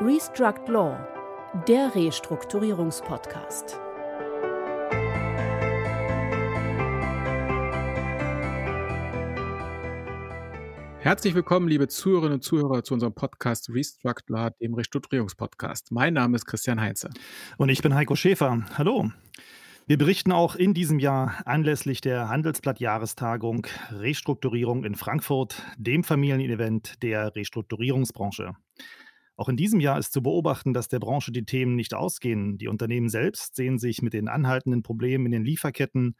Restruct Law, der Restrukturierungspodcast. Herzlich willkommen, liebe Zuhörerinnen und Zuhörer, zu unserem Podcast Restruct Law, dem Restrukturierungspodcast. Mein Name ist Christian Heinze. Und ich bin Heiko Schäfer. Hallo. Wir berichten auch in diesem Jahr anlässlich der Handelsblatt-Jahrestagung Restrukturierung in Frankfurt, dem Familienevent der Restrukturierungsbranche. Auch in diesem Jahr ist zu beobachten, dass der Branche die Themen nicht ausgehen. Die Unternehmen selbst sehen sich mit den anhaltenden Problemen in den Lieferketten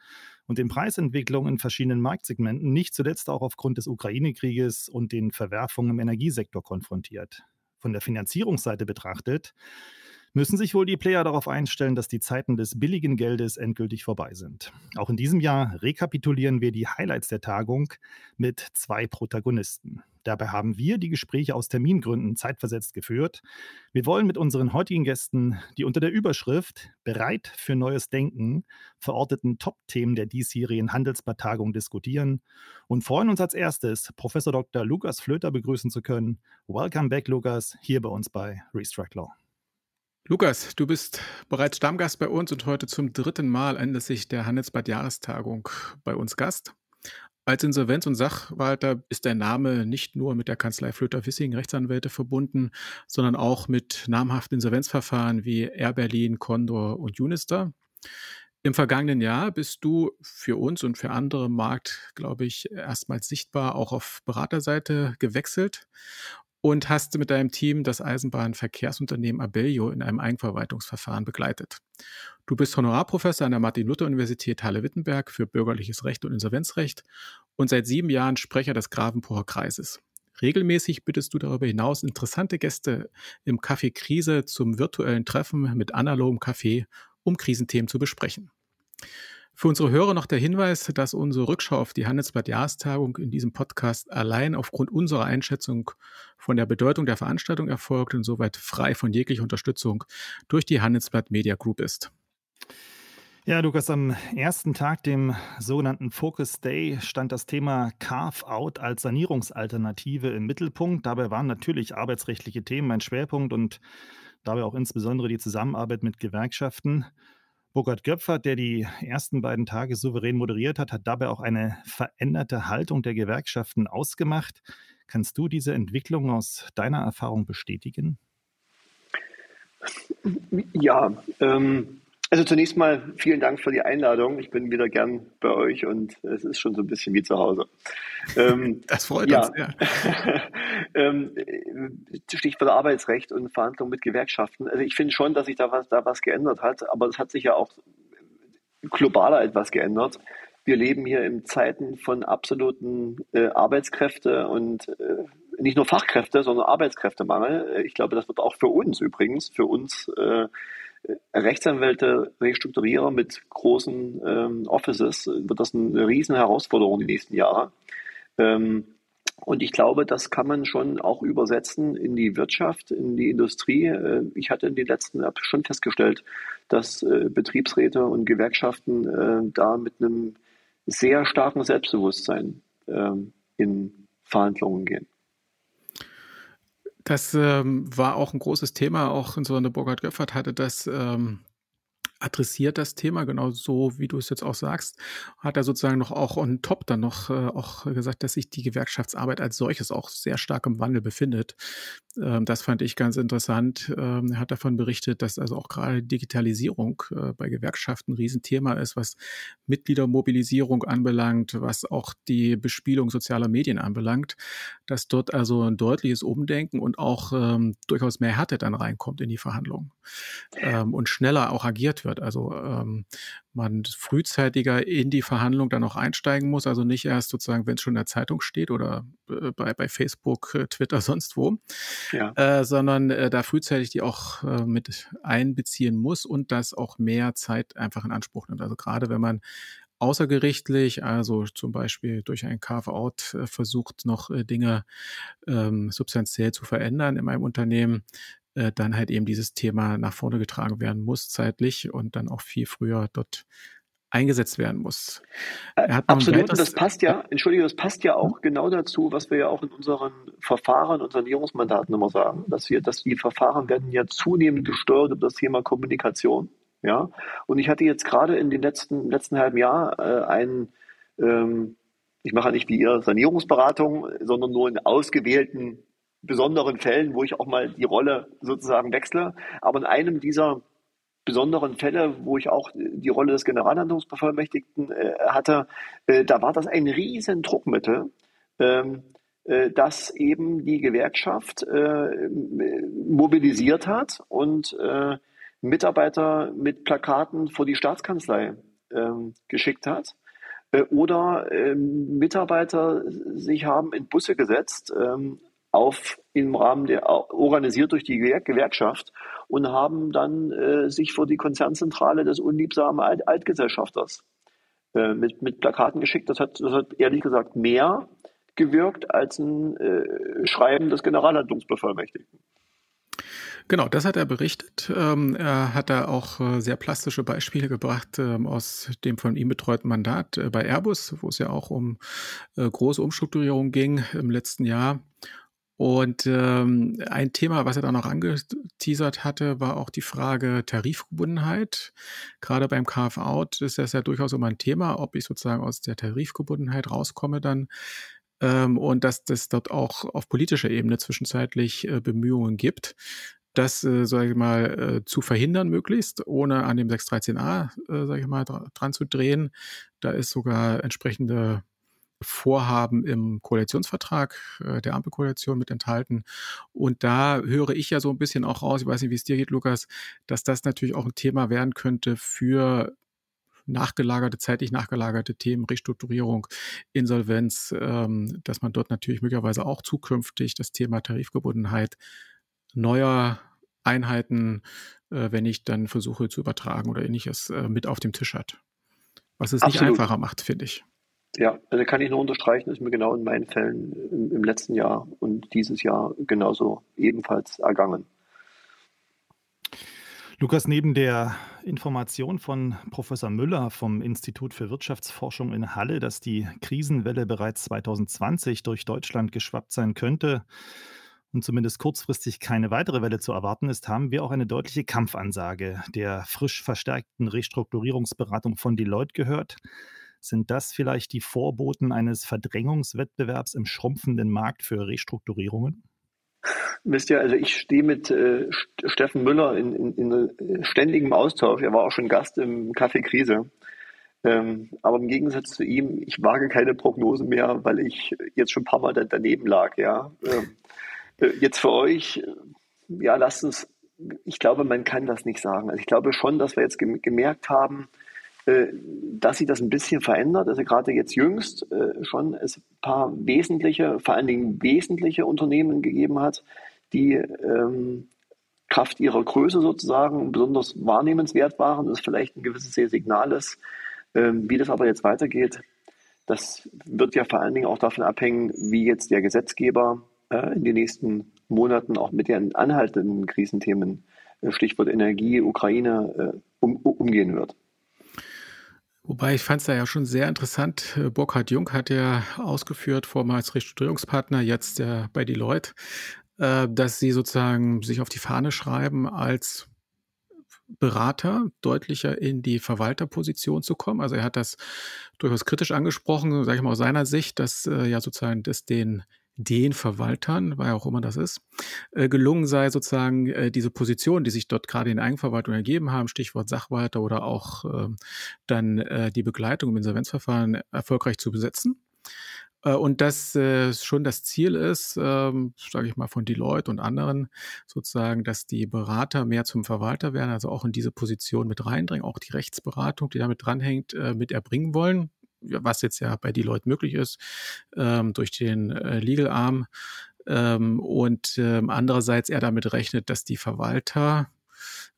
und den Preisentwicklungen in verschiedenen Marktsegmenten, nicht zuletzt auch aufgrund des Ukraine-Krieges und den Verwerfungen im Energiesektor konfrontiert. Von der Finanzierungsseite betrachtet müssen sich wohl die Player darauf einstellen, dass die Zeiten des billigen Geldes endgültig vorbei sind. Auch in diesem Jahr rekapitulieren wir die Highlights der Tagung mit zwei Protagonisten. Dabei haben wir die Gespräche aus Termingründen zeitversetzt geführt. Wir wollen mit unseren heutigen Gästen die unter der Überschrift Bereit für neues Denken verorteten Top-Themen der diesjährigen Handelsblatt-Tagung diskutieren und freuen uns als erstes, Professor Dr. Lukas Flöter begrüßen zu können. Welcome back, Lukas, hier bei uns bei Restruct Law. Lukas, du bist bereits Stammgast bei uns und heute zum dritten Mal anlässlich der Handelsblatt-Jahrestagung bei uns Gast. Als Insolvenz- und Sachwalter ist der Name nicht nur mit der Kanzlei Flöter-Wissing Rechtsanwälte verbunden, sondern auch mit namhaften Insolvenzverfahren wie Air Berlin, Condor und Unister. Im vergangenen Jahr bist du für uns und für andere im Markt, glaube ich, erstmals sichtbar auch auf Beraterseite gewechselt und hast mit deinem Team das Eisenbahnverkehrsunternehmen Abellio in einem Eigenverwaltungsverfahren begleitet. Du bist Honorarprofessor an der Martin-Luther-Universität Halle-Wittenberg für bürgerliches Recht und Insolvenzrecht und seit sieben Jahren Sprecher des Gravenpocher Kreises. Regelmäßig bittest du darüber hinaus interessante Gäste im Café Krise zum virtuellen Treffen mit analogem Kaffee, um Krisenthemen zu besprechen. Für unsere Hörer noch der Hinweis, dass unsere Rückschau auf die Handelsblatt-Jahrestagung in diesem Podcast allein aufgrund unserer Einschätzung von der Bedeutung der Veranstaltung erfolgt und soweit frei von jeglicher Unterstützung durch die Handelsblatt Media Group ist. Ja, Lukas, am ersten Tag, dem sogenannten Focus Day, stand das Thema Carve-out als Sanierungsalternative im Mittelpunkt. Dabei waren natürlich arbeitsrechtliche Themen ein Schwerpunkt und dabei auch insbesondere die Zusammenarbeit mit Gewerkschaften. Burkhard Göpfert, der die ersten beiden Tage souverän moderiert hat, hat dabei auch eine veränderte Haltung der Gewerkschaften ausgemacht. Kannst du diese Entwicklung aus deiner Erfahrung bestätigen? Ja, ähm, also zunächst mal vielen Dank für die Einladung. Ich bin wieder gern bei euch und es ist schon so ein bisschen wie zu Hause. Ähm, das freut ja. uns, ja. ähm, Stichwort Arbeitsrecht und Verhandlungen mit Gewerkschaften. Also ich finde schon, dass sich da was, da was geändert hat, aber es hat sich ja auch globaler etwas geändert. Wir leben hier in Zeiten von absoluten äh, Arbeitskräfte und äh, nicht nur Fachkräfte, sondern Arbeitskräftemangel. Ich glaube, das wird auch für uns übrigens, für uns äh, Rechtsanwälte, Restrukturierer mit großen ähm, Offices wird das eine riesen Herausforderung die nächsten Jahre. Ähm, und ich glaube, das kann man schon auch übersetzen in die Wirtschaft, in die Industrie. Äh, ich hatte in den letzten Jahren schon festgestellt, dass äh, Betriebsräte und Gewerkschaften äh, da mit einem sehr starken Selbstbewusstsein ähm, in Verhandlungen gehen. Das ähm, war auch ein großes Thema, auch insbesondere Burkhard Göffert hatte das ähm, adressiert das Thema, genau so, wie du es jetzt auch sagst, hat er sozusagen noch auch on top dann noch äh, auch gesagt, dass sich die Gewerkschaftsarbeit als solches auch sehr stark im Wandel befindet. Ähm, das fand ich ganz interessant. Ähm, er hat davon berichtet, dass also auch gerade Digitalisierung äh, bei Gewerkschaften ein Riesenthema ist, was Mitgliedermobilisierung anbelangt, was auch die Bespielung sozialer Medien anbelangt, dass dort also ein deutliches Umdenken und auch ähm, durchaus mehr Härte dann reinkommt in die Verhandlungen ähm, und schneller auch agiert wird wird. Also ähm, man frühzeitiger in die Verhandlung dann auch einsteigen muss, also nicht erst sozusagen, wenn es schon in der Zeitung steht oder äh, bei, bei Facebook, äh, Twitter, sonst wo, ja. äh, sondern äh, da frühzeitig die auch äh, mit einbeziehen muss und das auch mehr Zeit einfach in Anspruch nimmt. Also gerade wenn man außergerichtlich, also zum Beispiel durch ein Carve-out äh, versucht, noch Dinge ähm, substanziell zu verändern in meinem Unternehmen, äh, dann halt eben dieses Thema nach vorne getragen werden muss zeitlich und dann auch viel früher dort eingesetzt werden muss. Äh, absolut, und das passt ja, entschuldige, das passt ja auch genau dazu, was wir ja auch in unseren Verfahren und Sanierungsmandaten immer sagen, dass wir, dass die Verfahren werden ja zunehmend gesteuert über das Thema Kommunikation. Ja, und ich hatte jetzt gerade in den letzten, letzten halben Jahr äh, einen, ähm, ich mache nicht wie ihr Sanierungsberatung, sondern nur in ausgewählten besonderen Fällen, wo ich auch mal die Rolle sozusagen wechsle. Aber in einem dieser besonderen Fälle, wo ich auch die Rolle des Generalhandlungsbevollmächtigten äh, hatte, äh, da war das ein riesen Druckmittel, ähm, äh, das eben die Gewerkschaft äh, mobilisiert hat und äh, Mitarbeiter mit Plakaten vor die Staatskanzlei ähm, geschickt hat. Äh, oder ähm, Mitarbeiter sich haben in Busse gesetzt, ähm, auf im Rahmen der organisiert durch die Gewerkschaft und haben dann äh, sich vor die Konzernzentrale des unliebsamen Alt Altgesellschafters äh, mit, mit Plakaten geschickt. Das hat, das hat ehrlich gesagt mehr gewirkt als ein äh, Schreiben des Generalhandlungsbevollmächtigten. Genau, das hat er berichtet. Ähm, er hat da auch äh, sehr plastische Beispiele gebracht ähm, aus dem von ihm betreuten Mandat äh, bei Airbus, wo es ja auch um äh, große Umstrukturierung ging im letzten Jahr. Und ähm, ein Thema, was er da noch angeteasert hatte, war auch die Frage Tarifgebundenheit. Gerade beim Carve-out ist das ja durchaus immer ein Thema, ob ich sozusagen aus der Tarifgebundenheit rauskomme dann. Ähm, und dass das dort auch auf politischer Ebene zwischenzeitlich äh, Bemühungen gibt, das, äh, sage ich mal, äh, zu verhindern möglichst, ohne an dem 613a, äh, sage ich mal, dran zu drehen. Da ist sogar entsprechende Vorhaben im Koalitionsvertrag äh, der Ampelkoalition mit enthalten. Und da höre ich ja so ein bisschen auch raus, ich weiß nicht, wie es dir geht, Lukas, dass das natürlich auch ein Thema werden könnte für nachgelagerte, zeitlich nachgelagerte Themen, Restrukturierung, Insolvenz, ähm, dass man dort natürlich möglicherweise auch zukünftig das Thema Tarifgebundenheit neuer Einheiten, äh, wenn ich dann versuche zu übertragen oder ähnliches, äh, mit auf dem Tisch hat. Was es Absolut. nicht einfacher macht, finde ich. Ja, also kann ich nur unterstreichen, ist mir genau in meinen Fällen im, im letzten Jahr und dieses Jahr genauso ebenfalls ergangen. Lukas, neben der Information von Professor Müller vom Institut für Wirtschaftsforschung in Halle, dass die Krisenwelle bereits 2020 durch Deutschland geschwappt sein könnte und zumindest kurzfristig keine weitere Welle zu erwarten ist, haben wir auch eine deutliche Kampfansage der frisch verstärkten Restrukturierungsberatung von Deloitte gehört. Sind das vielleicht die Vorboten eines Verdrängungswettbewerbs im schrumpfenden Markt für Restrukturierungen? Wisst ihr, also ich stehe mit äh, Steffen Müller in, in, in, ständigem Austausch. Er war auch schon Gast im Café Krise. Ähm, aber im Gegensatz zu ihm, ich wage keine Prognose mehr, weil ich jetzt schon ein paar Mal da, daneben lag. Ja. Ähm, äh, jetzt für euch, ja, lasst uns, ich glaube, man kann das nicht sagen. Also ich glaube schon, dass wir jetzt gemerkt haben, äh, dass sich das ein bisschen verändert. Also gerade jetzt jüngst äh, schon es ein paar wesentliche, vor allen Dingen wesentliche Unternehmen gegeben hat, die ähm, Kraft ihrer Größe sozusagen besonders wahrnehmenswert waren. Das ist vielleicht ein gewisses Signal ist. Ähm, wie das aber jetzt weitergeht, das wird ja vor allen Dingen auch davon abhängen, wie jetzt der Gesetzgeber äh, in den nächsten Monaten auch mit den anhaltenden Krisenthemen, äh, Stichwort Energie, Ukraine, äh, um, umgehen wird. Wobei ich fand es da ja schon sehr interessant. Äh, Burkhard Jung hat ja ausgeführt, vormals Restrukturierungspartner, jetzt ja bei Deloitte, äh, dass sie sozusagen sich auf die Fahne schreiben, als Berater deutlicher in die Verwalterposition zu kommen. Also er hat das durchaus kritisch angesprochen, sage ich mal aus seiner Sicht, dass äh, ja sozusagen das den den Verwaltern, wer auch immer das ist, äh, gelungen sei, sozusagen äh, diese Position, die sich dort gerade in Eigenverwaltung ergeben haben, Stichwort Sachwalter oder auch äh, dann äh, die Begleitung im Insolvenzverfahren erfolgreich zu besetzen. Äh, und dass äh, schon das Ziel ist, ähm, sage ich mal von Deloitte und anderen, sozusagen, dass die Berater mehr zum Verwalter werden, also auch in diese Position mit reindringen, auch die Rechtsberatung, die damit dranhängt, äh, mit erbringen wollen was jetzt ja bei Deloitte möglich ist, ähm, durch den äh, Legal Arm. Ähm, und ähm, andererseits er damit rechnet, dass die Verwalter,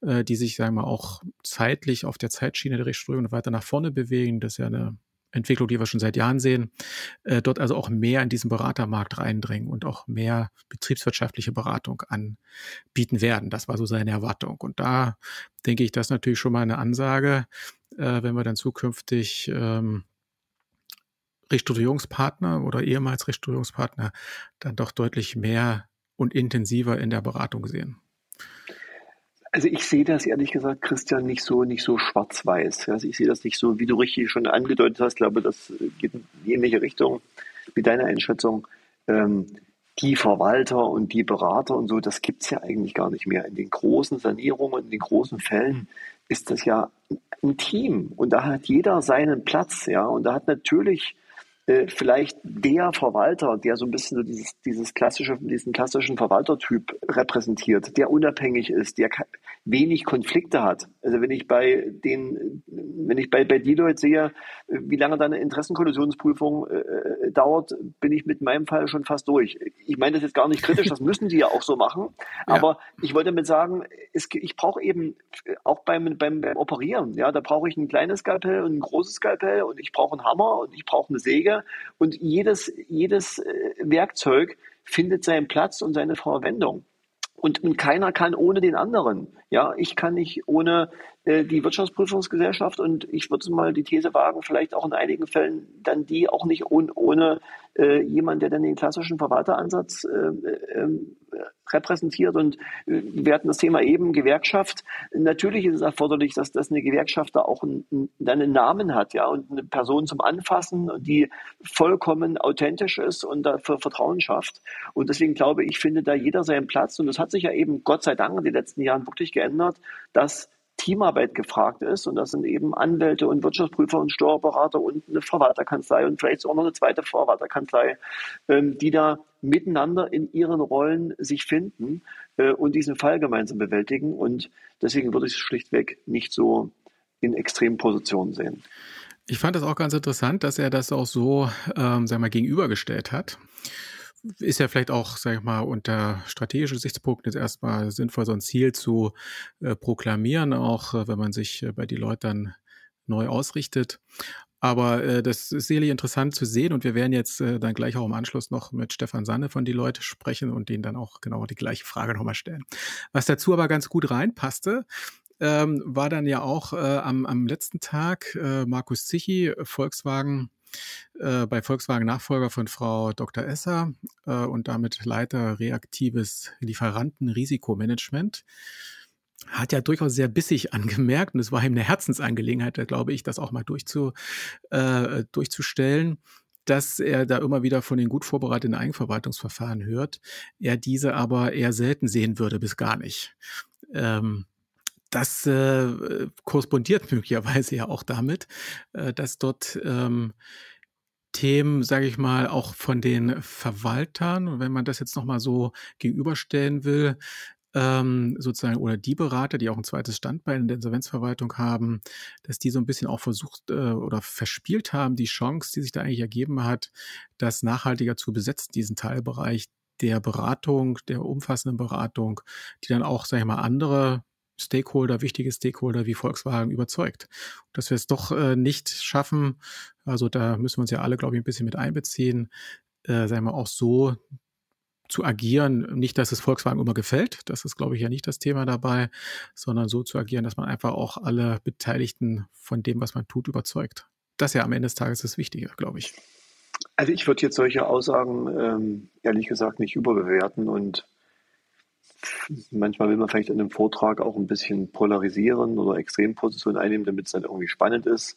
äh, die sich, sagen wir mal, auch zeitlich auf der Zeitschiene der Rechtssprechung weiter nach vorne bewegen, das ist ja eine Entwicklung, die wir schon seit Jahren sehen, äh, dort also auch mehr in diesen Beratermarkt reindringen und auch mehr betriebswirtschaftliche Beratung anbieten werden. Das war so seine Erwartung. Und da denke ich, das ist natürlich schon mal eine Ansage, äh, wenn wir dann zukünftig ähm, Restrukturierungspartner oder ehemals Restrukturierungspartner dann doch deutlich mehr und intensiver in der Beratung sehen. Also ich sehe das ehrlich gesagt, Christian, nicht so nicht so schwarz-weiß. Also ich sehe das nicht so, wie du richtig schon angedeutet hast. Ich glaube, das geht in ähnliche Richtung wie deine Einschätzung. Ähm, die Verwalter und die Berater und so, das gibt es ja eigentlich gar nicht mehr. In den großen Sanierungen, in den großen Fällen ist das ja ein Team und da hat jeder seinen Platz, ja. Und da hat natürlich äh, vielleicht der Verwalter, der so ein bisschen so dieses, dieses klassische, diesen klassischen Verwaltertyp repräsentiert, der unabhängig ist, der wenig Konflikte hat. Also wenn ich bei den, wenn ich bei, bei Deloitte sehe, wie lange da eine Interessenkollisionsprüfung äh, äh, dauert, bin ich mit meinem Fall schon fast durch. Ich meine das jetzt gar nicht kritisch, das müssen die ja auch so machen. Ja. Aber ich wollte damit sagen, es, ich brauche eben auch beim, beim, beim Operieren, ja, da brauche ich ein kleines Skalpell und ein großes Skalpell und ich brauche einen Hammer und ich brauche eine Säge und jedes, jedes äh, Werkzeug findet seinen Platz und seine Verwendung. Und, und keiner kann ohne den anderen. Ja, ich kann nicht ohne die Wirtschaftsprüfungsgesellschaft und ich würde mal die These wagen, vielleicht auch in einigen Fällen dann die auch nicht ohne, ohne äh, jemand, der dann den klassischen Verwalteransatz äh, äh, repräsentiert. Und äh, wir hatten das Thema eben Gewerkschaft. Natürlich ist es erforderlich, dass, dass eine Gewerkschaft da auch einen, einen Namen hat, ja, und eine Person zum Anfassen, die vollkommen authentisch ist und dafür Vertrauen schafft. Und deswegen glaube ich, findet da jeder seinen Platz. Und das hat sich ja eben Gott sei Dank in den letzten Jahren wirklich geändert, dass Teamarbeit gefragt ist. Und das sind eben Anwälte und Wirtschaftsprüfer und Steuerberater und eine Verwalterkanzlei und vielleicht auch noch eine zweite Verwalterkanzlei, ähm, die da miteinander in ihren Rollen sich finden äh, und diesen Fall gemeinsam bewältigen. Und deswegen würde ich es schlichtweg nicht so in extremen Positionen sehen. Ich fand das auch ganz interessant, dass er das auch so, ähm, sag mal, gegenübergestellt hat ist ja vielleicht auch, sag ich mal, unter strategischen Gesichtspunkten jetzt erstmal sinnvoll, so ein Ziel zu äh, proklamieren, auch äh, wenn man sich äh, bei die Leute dann neu ausrichtet. Aber äh, das ist sicherlich interessant zu sehen und wir werden jetzt äh, dann gleich auch im Anschluss noch mit Stefan Sanne von die Leute sprechen und denen dann auch genau die gleiche Frage nochmal stellen. Was dazu aber ganz gut reinpasste, ähm, war dann ja auch äh, am, am letzten Tag äh, Markus Zichi, Volkswagen äh, bei Volkswagen Nachfolger von Frau Dr. Esser äh, und damit Leiter reaktives Lieferantenrisikomanagement hat ja durchaus sehr bissig angemerkt und es war ihm eine Herzensangelegenheit, glaube ich, das auch mal durchzu, äh, durchzustellen, dass er da immer wieder von den gut vorbereiteten Eigenverwaltungsverfahren hört, er diese aber eher selten sehen würde bis gar nicht. Ähm, das äh, korrespondiert möglicherweise ja auch damit, äh, dass dort ähm, Themen, sage ich mal, auch von den Verwaltern, wenn man das jetzt nochmal so gegenüberstellen will, ähm, sozusagen, oder die Berater, die auch ein zweites Standbein in der Insolvenzverwaltung haben, dass die so ein bisschen auch versucht äh, oder verspielt haben, die Chance, die sich da eigentlich ergeben hat, das nachhaltiger zu besetzen, diesen Teilbereich der Beratung, der umfassenden Beratung, die dann auch, sage ich mal, andere Stakeholder, wichtige Stakeholder wie Volkswagen überzeugt. Dass wir es doch äh, nicht schaffen, also da müssen wir uns ja alle, glaube ich, ein bisschen mit einbeziehen, äh, sagen wir auch so zu agieren, nicht, dass es Volkswagen immer gefällt, das ist, glaube ich, ja nicht das Thema dabei, sondern so zu agieren, dass man einfach auch alle Beteiligten von dem, was man tut, überzeugt. Das ist ja am Ende des Tages das Wichtige, glaube ich. Also ich würde jetzt solche Aussagen ähm, ehrlich gesagt nicht überbewerten und manchmal will man vielleicht in einem Vortrag auch ein bisschen polarisieren oder Extrempositionen einnehmen, damit es dann irgendwie spannend ist.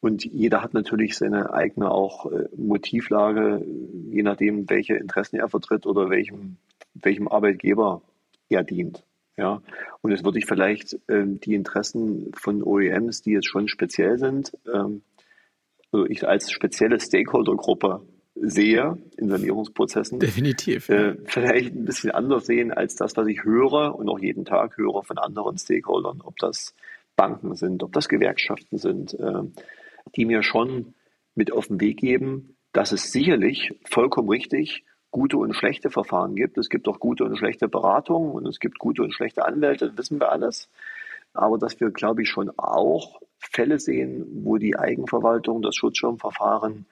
Und jeder hat natürlich seine eigene auch äh, Motivlage, je nachdem, welche Interessen er vertritt oder welchem, welchem Arbeitgeber er dient. Ja, und jetzt würde ich vielleicht ähm, die Interessen von OEMs, die jetzt schon speziell sind, ähm, also ich als spezielle Stakeholdergruppe sehe in Sanierungsprozessen. Definitiv. Äh, vielleicht ein bisschen anders sehen als das, was ich höre und auch jeden Tag höre von anderen Stakeholdern, ob das Banken sind, ob das Gewerkschaften sind, äh, die mir schon mit auf den Weg geben, dass es sicherlich vollkommen richtig gute und schlechte Verfahren gibt. Es gibt auch gute und schlechte Beratungen und es gibt gute und schlechte Anwälte, das wissen wir alles. aber dass wir, glaube ich, schon auch Fälle sehen, wo die Eigenverwaltung, das Schutzschirmverfahren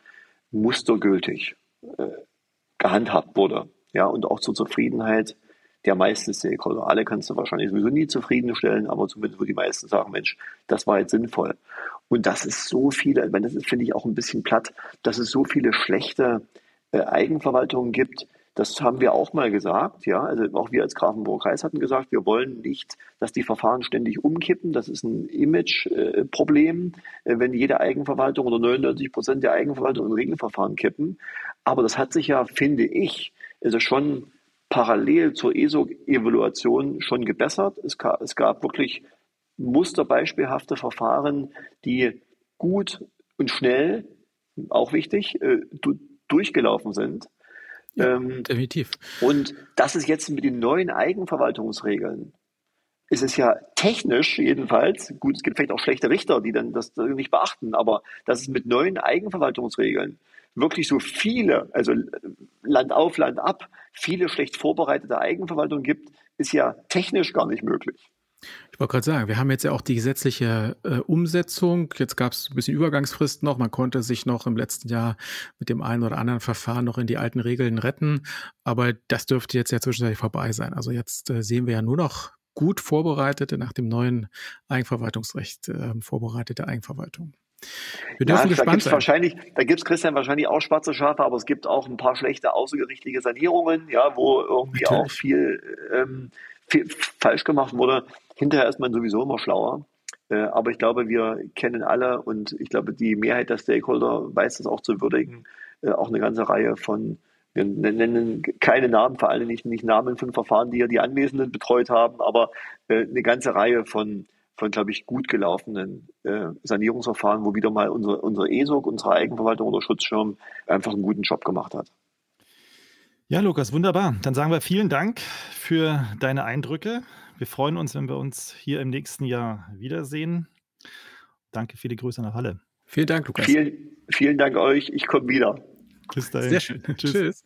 mustergültig äh, gehandhabt wurde. Ja, und auch zur Zufriedenheit der meisten Stakeholder. Alle kannst du wahrscheinlich sowieso nie zufriedenstellen, aber zumindest wo die meisten sagen, Mensch, das war jetzt sinnvoll. Und das ist so viele, meine, das ist, finde ich, auch ein bisschen platt, dass es so viele schlechte äh, Eigenverwaltungen gibt, das haben wir auch mal gesagt, ja. Also auch wir als Grafenburger Kreis hatten gesagt, wir wollen nicht, dass die Verfahren ständig umkippen. Das ist ein Image-Problem, äh, wenn jede Eigenverwaltung oder 99 Prozent der Eigenverwaltung in Regelverfahren kippen. Aber das hat sich ja, finde ich, also schon parallel zur ESO-Evaluation schon gebessert. Es gab, es gab wirklich musterbeispielhafte Verfahren, die gut und schnell, auch wichtig, äh, durchgelaufen sind. Ja, ähm, definitiv. Und das ist jetzt mit den neuen Eigenverwaltungsregeln, ist es ja technisch jedenfalls, gut, es gibt vielleicht auch schlechte Richter, die dann das nicht beachten, aber dass es mit neuen Eigenverwaltungsregeln wirklich so viele, also Land auf, Land ab, viele schlecht vorbereitete Eigenverwaltung gibt, ist ja technisch gar nicht möglich. Ich wollte gerade sagen, wir haben jetzt ja auch die gesetzliche äh, Umsetzung. Jetzt gab es ein bisschen Übergangsfrist noch. Man konnte sich noch im letzten Jahr mit dem einen oder anderen Verfahren noch in die alten Regeln retten. Aber das dürfte jetzt ja zwischenzeitlich vorbei sein. Also jetzt äh, sehen wir ja nur noch gut vorbereitete, nach dem neuen Eigenverwaltungsrecht äh, vorbereitete Eigenverwaltung. Wir dürfen ja, gespannt da gibt's sein. Wahrscheinlich, da gibt es, Christian, wahrscheinlich auch schwarze Schafe, aber es gibt auch ein paar schlechte außergerichtliche Sanierungen, ja, wo irgendwie Natürlich. auch viel ähm, viel falsch gemacht wurde. Hinterher ist man sowieso immer schlauer. Äh, aber ich glaube, wir kennen alle und ich glaube, die Mehrheit der Stakeholder weiß das auch zu würdigen. Äh, auch eine ganze Reihe von, wir nennen keine Namen, vor allem nicht, nicht Namen von Verfahren, die ja die Anwesenden betreut haben, aber äh, eine ganze Reihe von, von glaube ich, gut gelaufenen Sanierungsverfahren, wo wieder mal unsere, unsere ESOG, unsere Eigenverwaltung oder Schutzschirm einfach einen guten Job gemacht hat. Ja, Lukas, wunderbar. Dann sagen wir vielen Dank für deine Eindrücke. Wir freuen uns, wenn wir uns hier im nächsten Jahr wiedersehen. Danke, viele Grüße nach Halle. Vielen Dank, Lukas. Vielen, vielen Dank euch. Ich komme wieder. Bis dahin. Sehr schön. Tschüss. Tschüss.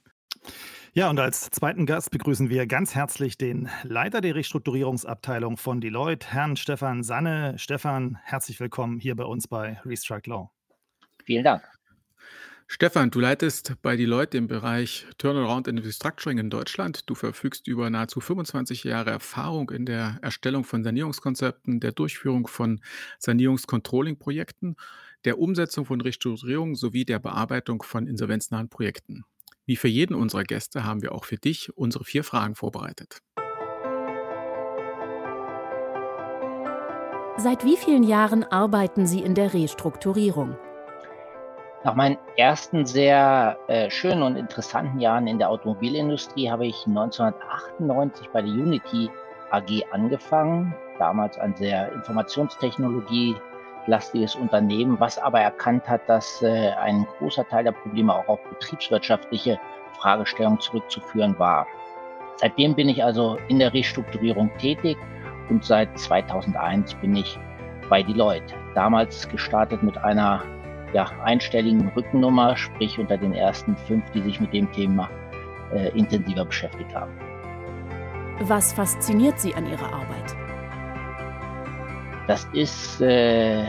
Ja, und als zweiten Gast begrüßen wir ganz herzlich den Leiter der Restrukturierungsabteilung von Deloitte, Herrn Stefan Sanne. Stefan, herzlich willkommen hier bei uns bei Restrike Law. Vielen Dank. Stefan, du leitest bei Deloitte den Bereich Turnaround and Restructuring in Deutschland. Du verfügst über nahezu 25 Jahre Erfahrung in der Erstellung von Sanierungskonzepten, der Durchführung von Sanierungscontrolling-Projekten, der Umsetzung von Restrukturierung sowie der Bearbeitung von insolvenznahen Projekten. Wie für jeden unserer Gäste haben wir auch für dich unsere vier Fragen vorbereitet. Seit wie vielen Jahren arbeiten Sie in der Restrukturierung? Nach meinen ersten sehr äh, schönen und interessanten Jahren in der Automobilindustrie habe ich 1998 bei der Unity AG angefangen. Damals ein sehr informationstechnologielastiges Unternehmen, was aber erkannt hat, dass äh, ein großer Teil der Probleme auch auf betriebswirtschaftliche Fragestellungen zurückzuführen war. Seitdem bin ich also in der Restrukturierung tätig und seit 2001 bin ich bei Deloitte. Damals gestartet mit einer ja, einstelligen Rückennummer, sprich unter den ersten fünf, die sich mit dem Thema äh, intensiver beschäftigt haben. Was fasziniert Sie an Ihrer Arbeit? Das ist äh,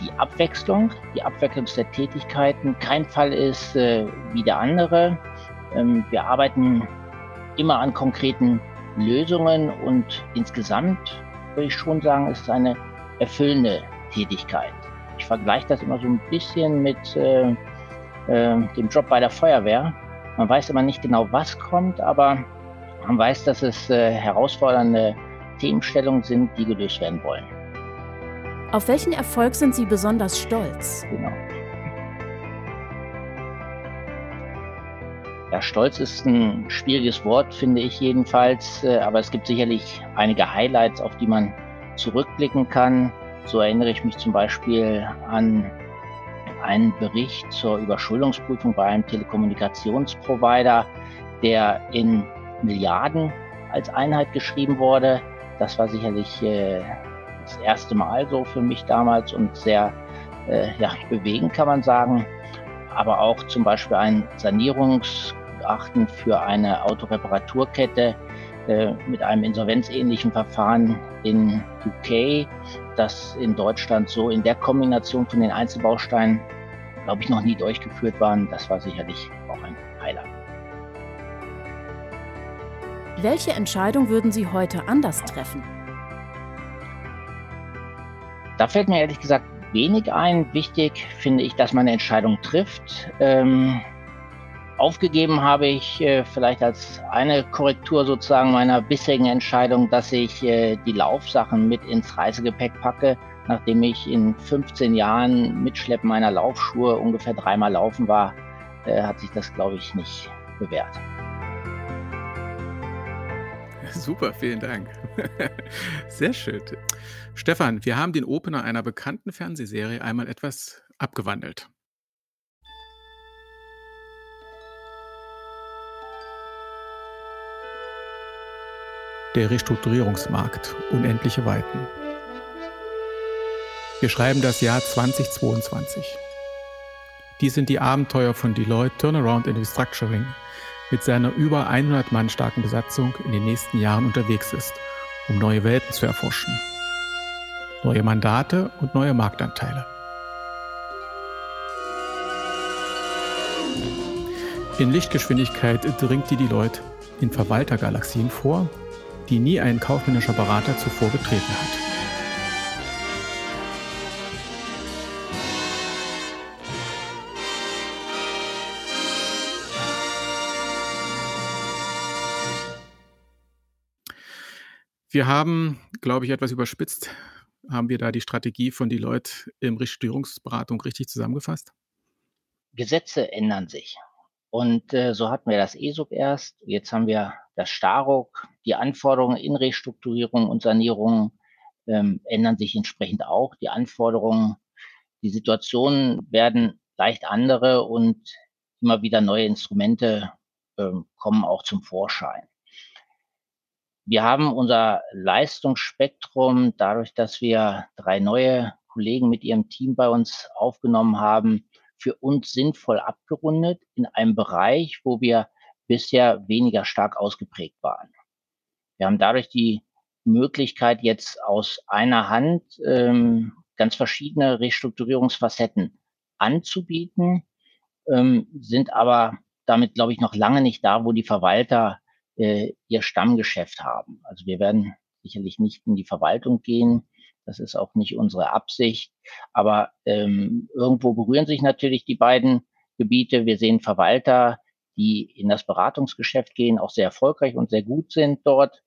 die Abwechslung, die Abwechslung der Tätigkeiten. Kein Fall ist äh, wie der andere. Ähm, wir arbeiten immer an konkreten Lösungen und insgesamt würde ich schon sagen, ist es eine erfüllende Tätigkeit. Ich vergleiche das immer so ein bisschen mit äh, äh, dem Job bei der Feuerwehr. Man weiß immer nicht genau, was kommt, aber man weiß, dass es äh, herausfordernde Themenstellungen sind, die gelöst werden wollen. Auf welchen Erfolg sind Sie besonders stolz? Genau. Ja, Stolz ist ein schwieriges Wort, finde ich jedenfalls, äh, aber es gibt sicherlich einige Highlights, auf die man zurückblicken kann. So erinnere ich mich zum Beispiel an einen Bericht zur Überschuldungsprüfung bei einem Telekommunikationsprovider, der in Milliarden als Einheit geschrieben wurde. Das war sicherlich äh, das erste Mal so für mich damals und sehr äh, ja, bewegend, kann man sagen. Aber auch zum Beispiel ein Sanierungsgutachten für eine Autoreparaturkette, äh, mit einem insolvenzähnlichen Verfahren in UK, das in Deutschland so in der Kombination von den Einzelbausteinen, glaube ich, noch nie durchgeführt waren. Das war sicherlich auch ein Highlight. Welche Entscheidung würden Sie heute anders treffen? Da fällt mir ehrlich gesagt wenig ein. Wichtig finde ich, dass man eine Entscheidung trifft. Ähm, aufgegeben habe ich äh, vielleicht als eine Korrektur sozusagen meiner bisherigen Entscheidung, dass ich äh, die Laufsachen mit ins Reisegepäck packe, nachdem ich in 15 Jahren Mitschleppen meiner Laufschuhe ungefähr dreimal laufen war, äh, hat sich das, glaube ich, nicht bewährt. Super, vielen Dank. Sehr schön. Stefan, wir haben den Opener einer bekannten Fernsehserie einmal etwas abgewandelt. Der Restrukturierungsmarkt, unendliche Weiten. Wir schreiben das Jahr 2022. Dies sind die Abenteuer von Deloitte Turnaround and Restructuring, mit seiner über 100 Mann starken Besatzung in den nächsten Jahren unterwegs ist, um neue Welten zu erforschen. Neue Mandate und neue Marktanteile. In Lichtgeschwindigkeit dringt die Deloitte in Verwaltergalaxien vor, die nie ein kaufmännischer Berater zuvor betreten hat. Wir haben, glaube ich, etwas überspitzt. Haben wir da die Strategie von Deloitte im Steuerungsberatung richtig zusammengefasst? Gesetze ändern sich. Und äh, so hatten wir das ESOP erst. Jetzt haben wir das Staruk. Die Anforderungen in Restrukturierung und Sanierung ähm, ändern sich entsprechend auch. Die Anforderungen, die Situationen werden leicht andere und immer wieder neue Instrumente ähm, kommen auch zum Vorschein. Wir haben unser Leistungsspektrum dadurch, dass wir drei neue Kollegen mit ihrem Team bei uns aufgenommen haben, für uns sinnvoll abgerundet in einem Bereich, wo wir bisher weniger stark ausgeprägt waren. Wir haben dadurch die Möglichkeit, jetzt aus einer Hand ähm, ganz verschiedene Restrukturierungsfacetten anzubieten, ähm, sind aber damit, glaube ich, noch lange nicht da, wo die Verwalter äh, ihr Stammgeschäft haben. Also wir werden sicherlich nicht in die Verwaltung gehen. Das ist auch nicht unsere Absicht. Aber ähm, irgendwo berühren sich natürlich die beiden Gebiete. Wir sehen Verwalter, die in das Beratungsgeschäft gehen, auch sehr erfolgreich und sehr gut sind dort.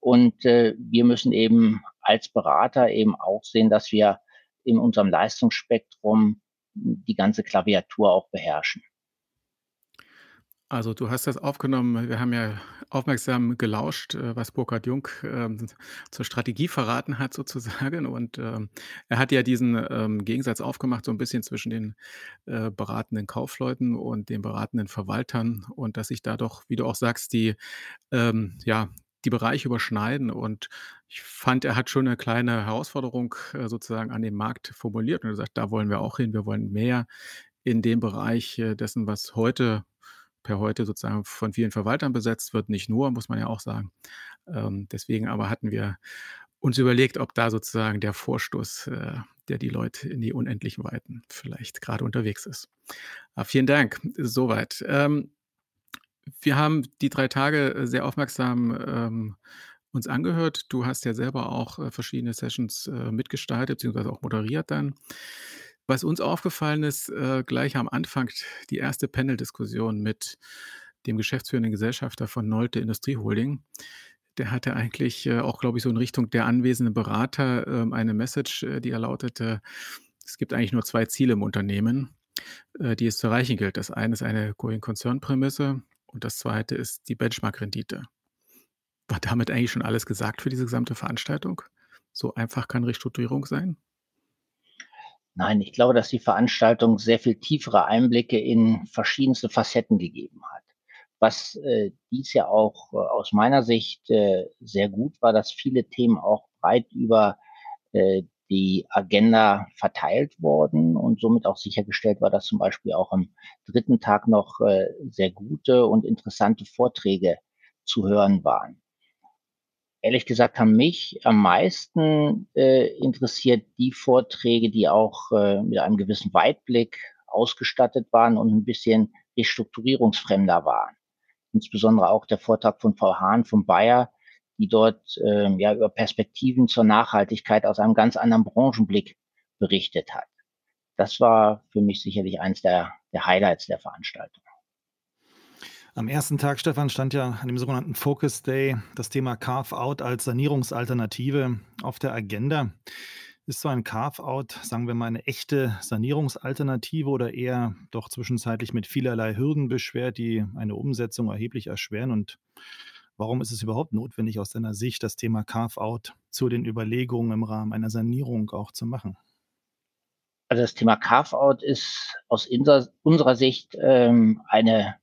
Und äh, wir müssen eben als Berater eben auch sehen, dass wir in unserem Leistungsspektrum die ganze Klaviatur auch beherrschen. Also du hast das aufgenommen. Wir haben ja aufmerksam gelauscht, äh, was Burkhard Jung ähm, zur Strategie verraten hat sozusagen. Und ähm, er hat ja diesen ähm, Gegensatz aufgemacht, so ein bisschen zwischen den äh, beratenden Kaufleuten und den beratenden Verwaltern. Und dass sich da doch, wie du auch sagst, die, ähm, ja, die Bereiche überschneiden. Und ich fand, er hat schon eine kleine Herausforderung äh, sozusagen an den Markt formuliert. Und er sagt, da wollen wir auch hin. Wir wollen mehr in dem Bereich äh, dessen, was heute per heute sozusagen von vielen Verwaltern besetzt wird, nicht nur, muss man ja auch sagen. Ähm, deswegen aber hatten wir uns überlegt, ob da sozusagen der Vorstoß äh, der die Leute in die unendlichen Weiten vielleicht gerade unterwegs ist. Aber vielen Dank. Soweit. Ähm, wir haben die drei Tage sehr aufmerksam ähm, uns angehört. Du hast ja selber auch äh, verschiedene Sessions äh, mitgestaltet, beziehungsweise auch moderiert dann. Was uns aufgefallen ist, äh, gleich am Anfang die erste Panel-Diskussion mit dem geschäftsführenden Gesellschafter von Nolte Industrieholding. Der hatte eigentlich äh, auch, glaube ich, so in Richtung der anwesenden Berater äh, eine Message, äh, die er lautete, es gibt eigentlich nur zwei Ziele im Unternehmen, äh, die es zu erreichen gilt. Das eine ist eine Going-Concern-Prämisse und das zweite ist die Benchmark-Rendite. War damit eigentlich schon alles gesagt für diese gesamte Veranstaltung? So einfach kann Restrukturierung sein? Nein, ich glaube, dass die Veranstaltung sehr viel tiefere Einblicke in verschiedenste Facetten gegeben hat. Was äh, dies ja auch äh, aus meiner Sicht äh, sehr gut war, dass viele Themen auch breit über äh, die Agenda verteilt wurden und somit auch sichergestellt war, dass zum Beispiel auch am dritten Tag noch äh, sehr gute und interessante Vorträge zu hören waren. Ehrlich gesagt haben mich am meisten äh, interessiert die Vorträge, die auch äh, mit einem gewissen Weitblick ausgestattet waren und ein bisschen restrukturierungsfremder waren. Insbesondere auch der Vortrag von Frau Hahn von Bayer, die dort äh, ja über Perspektiven zur Nachhaltigkeit aus einem ganz anderen Branchenblick berichtet hat. Das war für mich sicherlich eines der, der Highlights der Veranstaltung. Am ersten Tag, Stefan, stand ja an dem sogenannten Focus Day das Thema Carve-out als Sanierungsalternative auf der Agenda. Ist so ein Carve-out, sagen wir mal, eine echte Sanierungsalternative oder eher doch zwischenzeitlich mit vielerlei Hürden beschwert, die eine Umsetzung erheblich erschweren? Und warum ist es überhaupt notwendig, aus deiner Sicht das Thema Carve-out zu den Überlegungen im Rahmen einer Sanierung auch zu machen? Also das Thema Carve-out ist aus unserer Sicht ähm, eine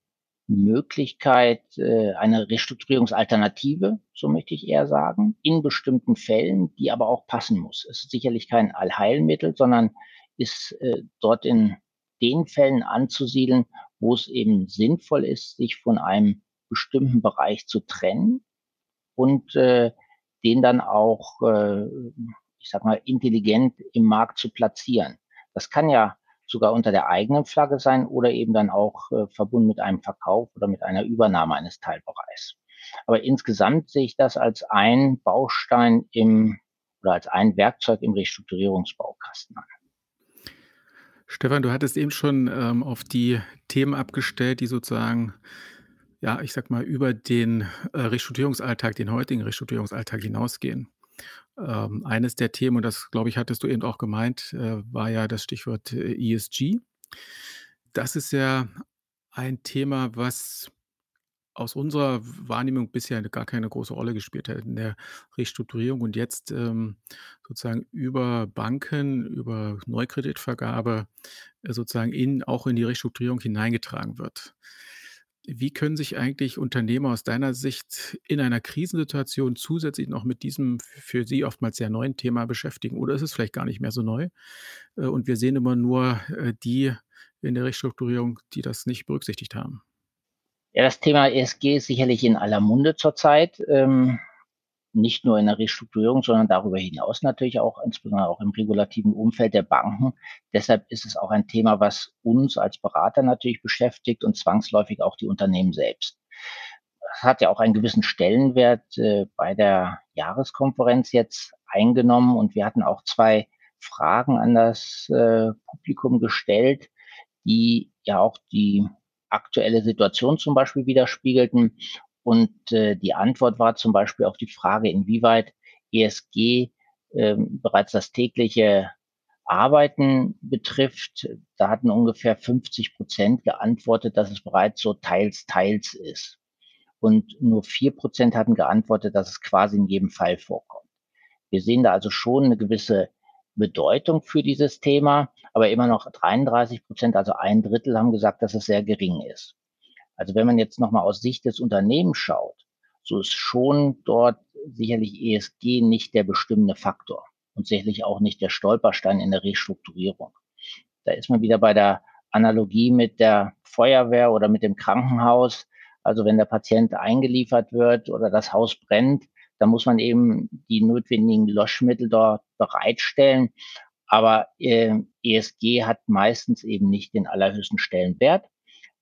Möglichkeit, äh, eine Restrukturierungsalternative, so möchte ich eher sagen, in bestimmten Fällen, die aber auch passen muss. Es ist sicherlich kein Allheilmittel, sondern ist äh, dort in den Fällen anzusiedeln, wo es eben sinnvoll ist, sich von einem bestimmten Bereich zu trennen und äh, den dann auch, äh, ich sag mal, intelligent im Markt zu platzieren. Das kann ja sogar unter der eigenen Flagge sein oder eben dann auch äh, verbunden mit einem Verkauf oder mit einer Übernahme eines Teilbereichs. Aber insgesamt sehe ich das als ein Baustein im oder als ein Werkzeug im Restrukturierungsbaukasten an. Stefan, du hattest eben schon ähm, auf die Themen abgestellt, die sozusagen, ja, ich sag mal, über den äh, Restrukturierungsalltag, den heutigen Restrukturierungsalltag hinausgehen. Ähm, eines der Themen, und das, glaube ich, hattest du eben auch gemeint, äh, war ja das Stichwort äh, ESG. Das ist ja ein Thema, was aus unserer Wahrnehmung bisher gar keine große Rolle gespielt hat in der Restrukturierung und jetzt ähm, sozusagen über Banken, über Neukreditvergabe äh, sozusagen in, auch in die Restrukturierung hineingetragen wird. Wie können sich eigentlich Unternehmer aus deiner Sicht in einer Krisensituation zusätzlich noch mit diesem für sie oftmals sehr neuen Thema beschäftigen? Oder ist es vielleicht gar nicht mehr so neu? Äh, und wir sehen immer nur äh, die in der Restrukturierung, die das nicht berücksichtigt haben. Ja, das Thema ESG ist sicherlich in aller Munde zurzeit. Ähm, nicht nur in der Restrukturierung, sondern darüber hinaus natürlich auch, insbesondere auch im regulativen Umfeld der Banken. Deshalb ist es auch ein Thema, was uns als Berater natürlich beschäftigt und zwangsläufig auch die Unternehmen selbst. Es hat ja auch einen gewissen Stellenwert äh, bei der Jahreskonferenz jetzt eingenommen und wir hatten auch zwei Fragen an das äh, Publikum gestellt, die ja auch die aktuelle Situation zum Beispiel widerspiegelten und äh, die Antwort war zum Beispiel auf die Frage, inwieweit ESG ähm, bereits das tägliche Arbeiten betrifft. Da hatten ungefähr 50 Prozent geantwortet, dass es bereits so teils, teils ist. Und nur vier Prozent hatten geantwortet, dass es quasi in jedem Fall vorkommt. Wir sehen da also schon eine gewisse Bedeutung für dieses Thema, aber immer noch 33 Prozent, also ein Drittel, haben gesagt, dass es sehr gering ist. Also wenn man jetzt nochmal aus Sicht des Unternehmens schaut, so ist schon dort sicherlich ESG nicht der bestimmende Faktor und sicherlich auch nicht der Stolperstein in der Restrukturierung. Da ist man wieder bei der Analogie mit der Feuerwehr oder mit dem Krankenhaus. Also wenn der Patient eingeliefert wird oder das Haus brennt, dann muss man eben die notwendigen Löschmittel dort bereitstellen. Aber äh, ESG hat meistens eben nicht den allerhöchsten Stellenwert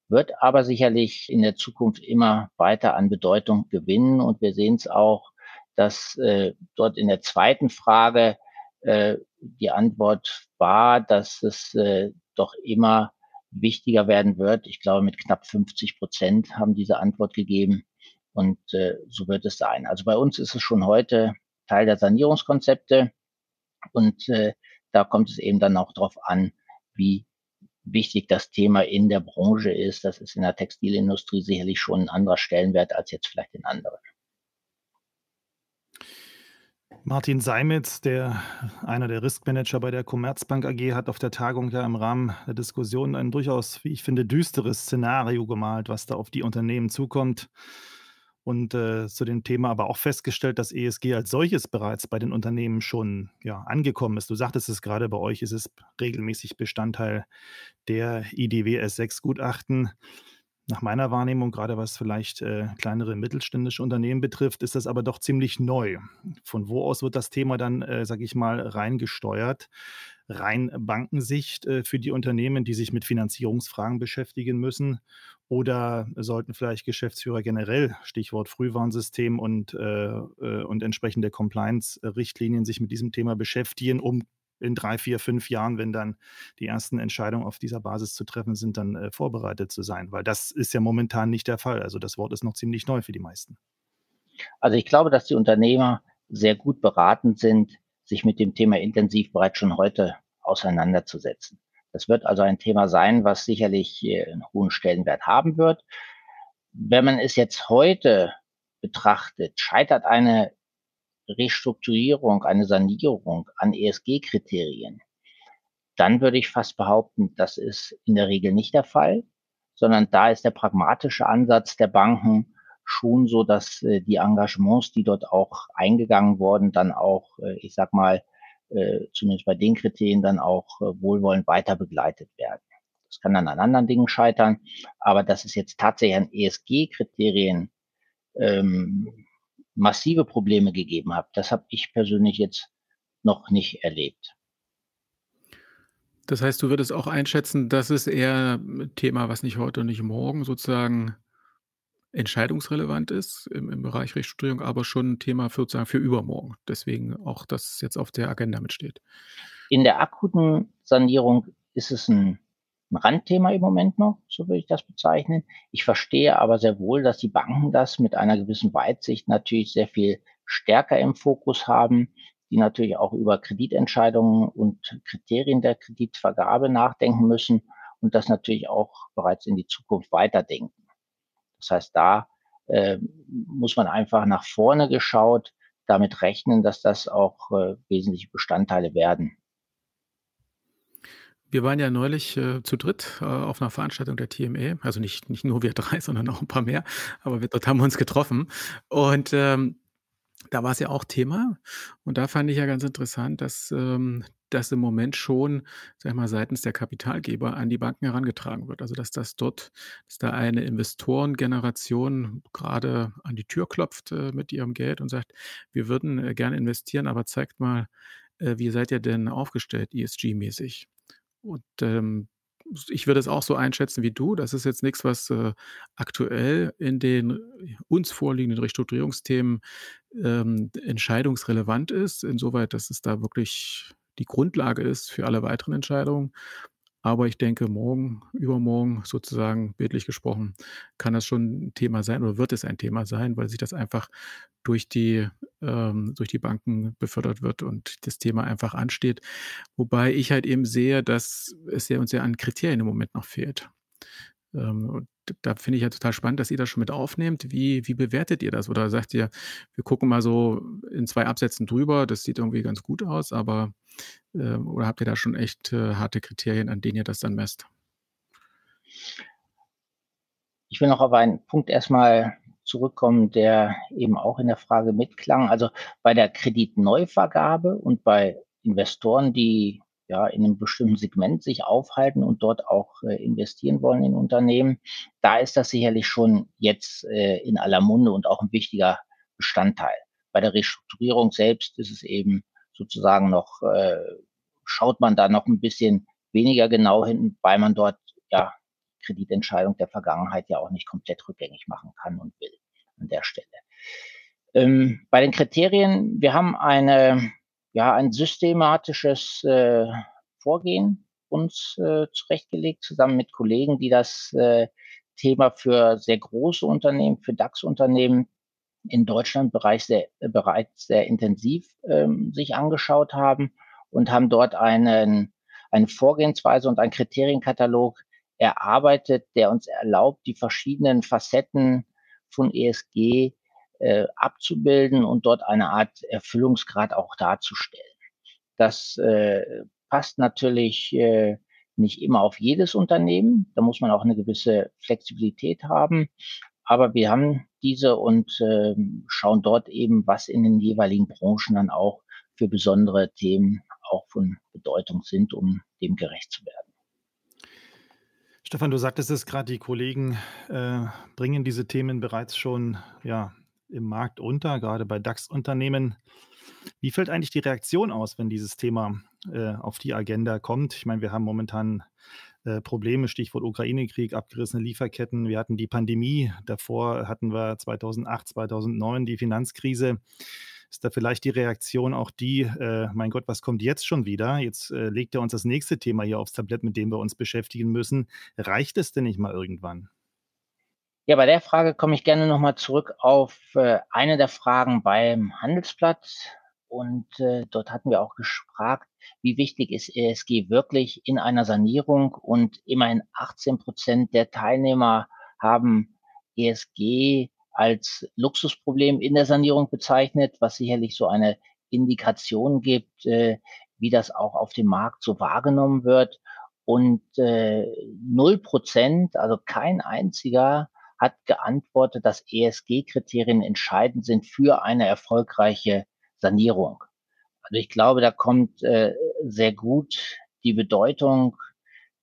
wird aber sicherlich in der Zukunft immer weiter an Bedeutung gewinnen. Und wir sehen es auch, dass äh, dort in der zweiten Frage äh, die Antwort war, dass es äh, doch immer wichtiger werden wird. Ich glaube, mit knapp 50 Prozent haben diese Antwort gegeben. Und äh, so wird es sein. Also bei uns ist es schon heute Teil der Sanierungskonzepte. Und äh, da kommt es eben dann auch darauf an, wie wichtig das Thema in der Branche ist. Das ist in der Textilindustrie sicherlich schon ein anderer Stellenwert als jetzt vielleicht in anderen. Martin Seimitz, der einer der Riskmanager bei der Commerzbank AG, hat auf der Tagung ja im Rahmen der Diskussion ein durchaus, wie ich finde, düsteres Szenario gemalt, was da auf die Unternehmen zukommt und äh, zu dem Thema aber auch festgestellt, dass ESG als solches bereits bei den Unternehmen schon ja, angekommen ist. Du sagtest es gerade, bei euch ist es regelmäßig Bestandteil der IDW S6-Gutachten. Nach meiner Wahrnehmung, gerade was vielleicht äh, kleinere mittelständische Unternehmen betrifft, ist das aber doch ziemlich neu. Von wo aus wird das Thema dann, äh, sage ich mal, reingesteuert? Rein Bankensicht äh, für die Unternehmen, die sich mit Finanzierungsfragen beschäftigen müssen? Oder sollten vielleicht Geschäftsführer generell, Stichwort Frühwarnsystem und, äh, äh, und entsprechende Compliance-Richtlinien, sich mit diesem Thema beschäftigen, um in drei, vier, fünf Jahren, wenn dann die ersten Entscheidungen auf dieser Basis zu treffen sind, dann äh, vorbereitet zu sein. Weil das ist ja momentan nicht der Fall. Also das Wort ist noch ziemlich neu für die meisten. Also ich glaube, dass die Unternehmer sehr gut beraten sind, sich mit dem Thema intensiv bereits schon heute auseinanderzusetzen. Das wird also ein Thema sein, was sicherlich äh, einen hohen Stellenwert haben wird. Wenn man es jetzt heute betrachtet, scheitert eine Restrukturierung, eine Sanierung an ESG-Kriterien, dann würde ich fast behaupten, das ist in der Regel nicht der Fall, sondern da ist der pragmatische Ansatz der Banken schon so, dass äh, die Engagements, die dort auch eingegangen wurden, dann auch, äh, ich sag mal, äh, zumindest bei den Kriterien dann auch äh, wohlwollend weiter begleitet werden. Das kann dann an anderen Dingen scheitern, aber dass es jetzt tatsächlich an ESG-Kriterien ähm, massive Probleme gegeben hat. Das habe ich persönlich jetzt noch nicht erlebt. Das heißt, du würdest auch einschätzen, das ist eher ein Thema, was nicht heute und nicht morgen sozusagen entscheidungsrelevant ist im, im Bereich Restrukturierung, aber schon ein Thema für, sozusagen für übermorgen. Deswegen auch, dass es jetzt auf der Agenda mitsteht. In der akuten Sanierung ist es ein ein Randthema im Moment noch, so würde ich das bezeichnen. Ich verstehe aber sehr wohl, dass die Banken das mit einer gewissen Weitsicht natürlich sehr viel stärker im Fokus haben, die natürlich auch über Kreditentscheidungen und Kriterien der Kreditvergabe nachdenken müssen und das natürlich auch bereits in die Zukunft weiterdenken. Das heißt, da äh, muss man einfach nach vorne geschaut damit rechnen, dass das auch äh, wesentliche Bestandteile werden. Wir waren ja neulich äh, zu dritt äh, auf einer Veranstaltung der TME, also nicht, nicht nur wir drei, sondern auch ein paar mehr, aber wir, dort haben wir uns getroffen. Und ähm, da war es ja auch Thema. Und da fand ich ja ganz interessant, dass ähm, das im Moment schon, sag ich mal, seitens der Kapitalgeber an die Banken herangetragen wird. Also dass das dort, dass da eine Investorengeneration gerade an die Tür klopft äh, mit ihrem Geld und sagt, wir würden äh, gerne investieren, aber zeigt mal, äh, wie seid ihr denn aufgestellt, ESG-mäßig? Und ähm, ich würde es auch so einschätzen wie du. Das ist jetzt nichts, was äh, aktuell in den uns vorliegenden Restrukturierungsthemen ähm, entscheidungsrelevant ist, insoweit, dass es da wirklich die Grundlage ist für alle weiteren Entscheidungen. Aber ich denke, morgen, übermorgen sozusagen bildlich gesprochen, kann das schon ein Thema sein oder wird es ein Thema sein, weil sich das einfach durch die, ähm, durch die Banken befördert wird und das Thema einfach ansteht. Wobei ich halt eben sehe, dass es ja uns ja an Kriterien im Moment noch fehlt. Ähm, da finde ich ja total spannend, dass ihr das schon mit aufnehmt. Wie, wie bewertet ihr das? Oder sagt ihr, wir gucken mal so in zwei Absätzen drüber, das sieht irgendwie ganz gut aus, aber äh, oder habt ihr da schon echt äh, harte Kriterien, an denen ihr das dann messt? Ich will noch auf einen Punkt erstmal zurückkommen, der eben auch in der Frage mitklang. Also bei der Kreditneuvergabe und bei Investoren, die ja, in einem bestimmten Segment sich aufhalten und dort auch äh, investieren wollen in Unternehmen. Da ist das sicherlich schon jetzt äh, in aller Munde und auch ein wichtiger Bestandteil. Bei der Restrukturierung selbst ist es eben sozusagen noch, äh, schaut man da noch ein bisschen weniger genau hin, weil man dort ja Kreditentscheidung der Vergangenheit ja auch nicht komplett rückgängig machen kann und will an der Stelle. Ähm, bei den Kriterien, wir haben eine ja, ein systematisches äh, Vorgehen uns äh, zurechtgelegt, zusammen mit Kollegen, die das äh, Thema für sehr große Unternehmen, für DAX-Unternehmen in Deutschland bereits sehr, bereits sehr intensiv ähm, sich angeschaut haben und haben dort einen, eine Vorgehensweise und einen Kriterienkatalog erarbeitet, der uns erlaubt, die verschiedenen Facetten von ESG äh, abzubilden und dort eine Art Erfüllungsgrad auch darzustellen. Das äh, passt natürlich äh, nicht immer auf jedes Unternehmen. Da muss man auch eine gewisse Flexibilität haben. Aber wir haben diese und äh, schauen dort eben, was in den jeweiligen Branchen dann auch für besondere Themen auch von Bedeutung sind, um dem gerecht zu werden. Stefan, du sagtest es gerade, die Kollegen äh, bringen diese Themen bereits schon ja, im Markt unter, gerade bei DAX-Unternehmen. Wie fällt eigentlich die Reaktion aus, wenn dieses Thema äh, auf die Agenda kommt? Ich meine, wir haben momentan äh, Probleme, Stichwort Ukraine-Krieg, abgerissene Lieferketten. Wir hatten die Pandemie, davor hatten wir 2008, 2009 die Finanzkrise. Ist da vielleicht die Reaktion auch die, äh, mein Gott, was kommt jetzt schon wieder? Jetzt äh, legt er uns das nächste Thema hier aufs Tablett, mit dem wir uns beschäftigen müssen. Reicht es denn nicht mal irgendwann? Ja, bei der Frage komme ich gerne nochmal zurück auf äh, eine der Fragen beim Handelsblatt. Und äh, dort hatten wir auch gefragt, wie wichtig ist ESG wirklich in einer Sanierung? Und immerhin 18 Prozent der Teilnehmer haben ESG als Luxusproblem in der Sanierung bezeichnet, was sicherlich so eine Indikation gibt, äh, wie das auch auf dem Markt so wahrgenommen wird. Und äh, null Prozent, also kein einziger, hat geantwortet, dass ESG-Kriterien entscheidend sind für eine erfolgreiche Sanierung. Also ich glaube, da kommt äh, sehr gut die Bedeutung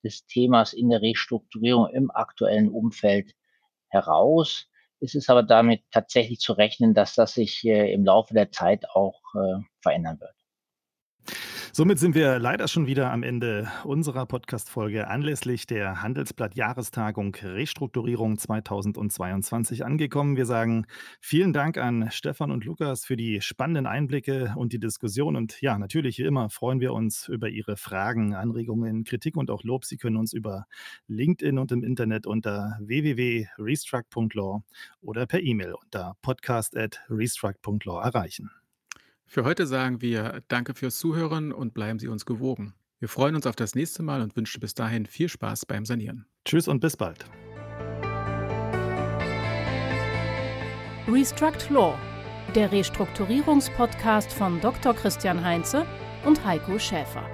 des Themas in der Restrukturierung im aktuellen Umfeld heraus. Es ist aber damit tatsächlich zu rechnen, dass das sich äh, im Laufe der Zeit auch äh, verändern wird. Somit sind wir leider schon wieder am Ende unserer Podcast-Folge anlässlich der Handelsblatt-Jahrestagung Restrukturierung 2022 angekommen. Wir sagen vielen Dank an Stefan und Lukas für die spannenden Einblicke und die Diskussion. Und ja, natürlich wie immer freuen wir uns über Ihre Fragen, Anregungen, Kritik und auch Lob. Sie können uns über LinkedIn und im Internet unter www.restruct.law oder per E-Mail unter podcast.restruct.law erreichen. Für heute sagen wir Danke fürs Zuhören und bleiben Sie uns gewogen. Wir freuen uns auf das nächste Mal und wünschen bis dahin viel Spaß beim Sanieren. Tschüss und bis bald. Restruct Law, der Restrukturierungspodcast von Dr. Christian Heinze und Heiko Schäfer.